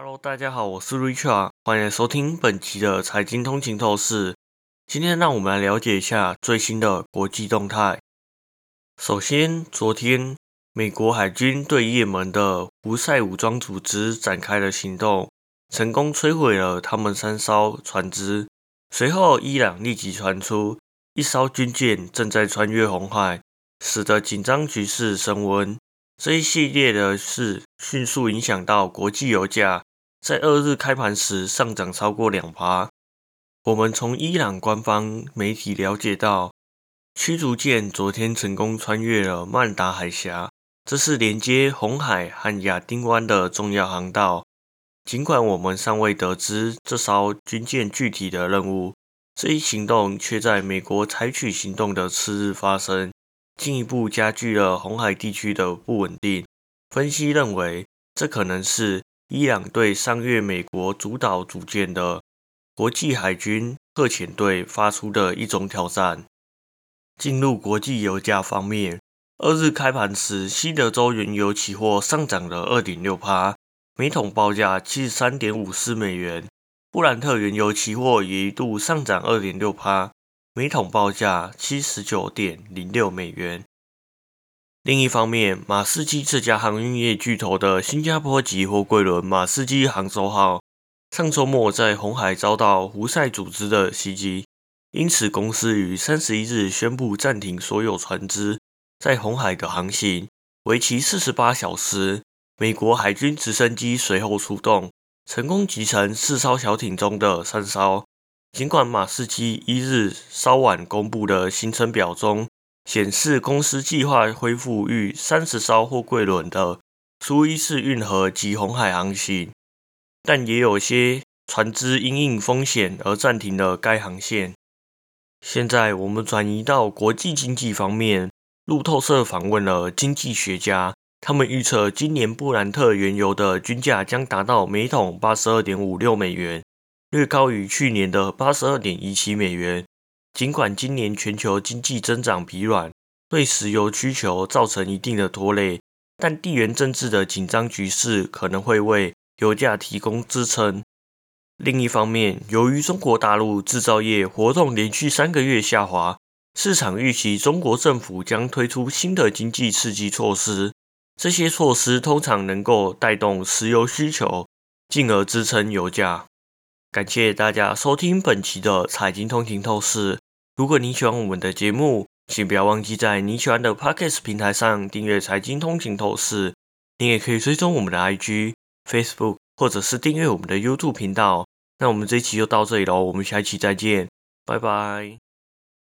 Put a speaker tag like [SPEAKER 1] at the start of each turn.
[SPEAKER 1] Hello，大家好，我是 Richard，欢迎收听本期的财经通勤透视。今天让我们来了解一下最新的国际动态。首先，昨天美国海军对也门的胡塞武装组织展开了行动，成功摧毁了他们三艘船只。随后，伊朗立即传出一艘军舰正在穿越红海，使得紧张局势升温。这一系列的事迅速影响到国际油价，在二日开盘时上涨超过两趴。我们从伊朗官方媒体了解到，驱逐舰昨天成功穿越了曼达海峡，这是连接红海和亚丁湾的重要航道。尽管我们尚未得知这艘军舰具体的任务，这一行动却在美国采取行动的次日发生。进一步加剧了红海地区的不稳定。分析认为，这可能是伊朗对上月美国主导组建的国际海军特遣队发出的一种挑战。进入国际油价方面，二日开盘时，西德州原油期货上涨了二点六帕，每桶报价七十三点五四美元；布兰特原油期货也一度上涨二点六帕。每桶报价七十九点零六美元。另一方面，马士基这家航运业巨头的新加坡籍货柜轮“马士基杭州号”上周末在红海遭到胡塞组织的袭击，因此公司于三十一日宣布暂停所有船只在红海的航行，为期四十八小时。美国海军直升机随后出动，成功击沉四艘小艇中的三艘。尽管马士基一日稍晚公布的行程表中显示，公司计划恢复逾三十艘货柜轮的苏伊士运河及红海航行，但也有些船只因应风险而暂停了该航线。现在我们转移到国际经济方面，路透社访问了经济学家，他们预测今年布兰特原油的均价将达到每桶八十二点五六美元。略高于去年的八十二点一七美元。尽管今年全球经济增长疲软，对石油需求造成一定的拖累，但地缘政治的紧张局势可能会为油价提供支撑。另一方面，由于中国大陆制造业活动连续三个月下滑，市场预期中国政府将推出新的经济刺激措施。这些措施通常能够带动石油需求，进而支撑油价。感谢大家收听本期的财经通勤透视。如果你喜欢我们的节目，请不要忘记在你喜欢的 Podcast 平台上订阅财经通勤透视。你也可以追踪我们的 IG、Facebook，或者是订阅我们的 YouTube 频道。那我们这一期就到这里喽，我们下一期再见，拜拜。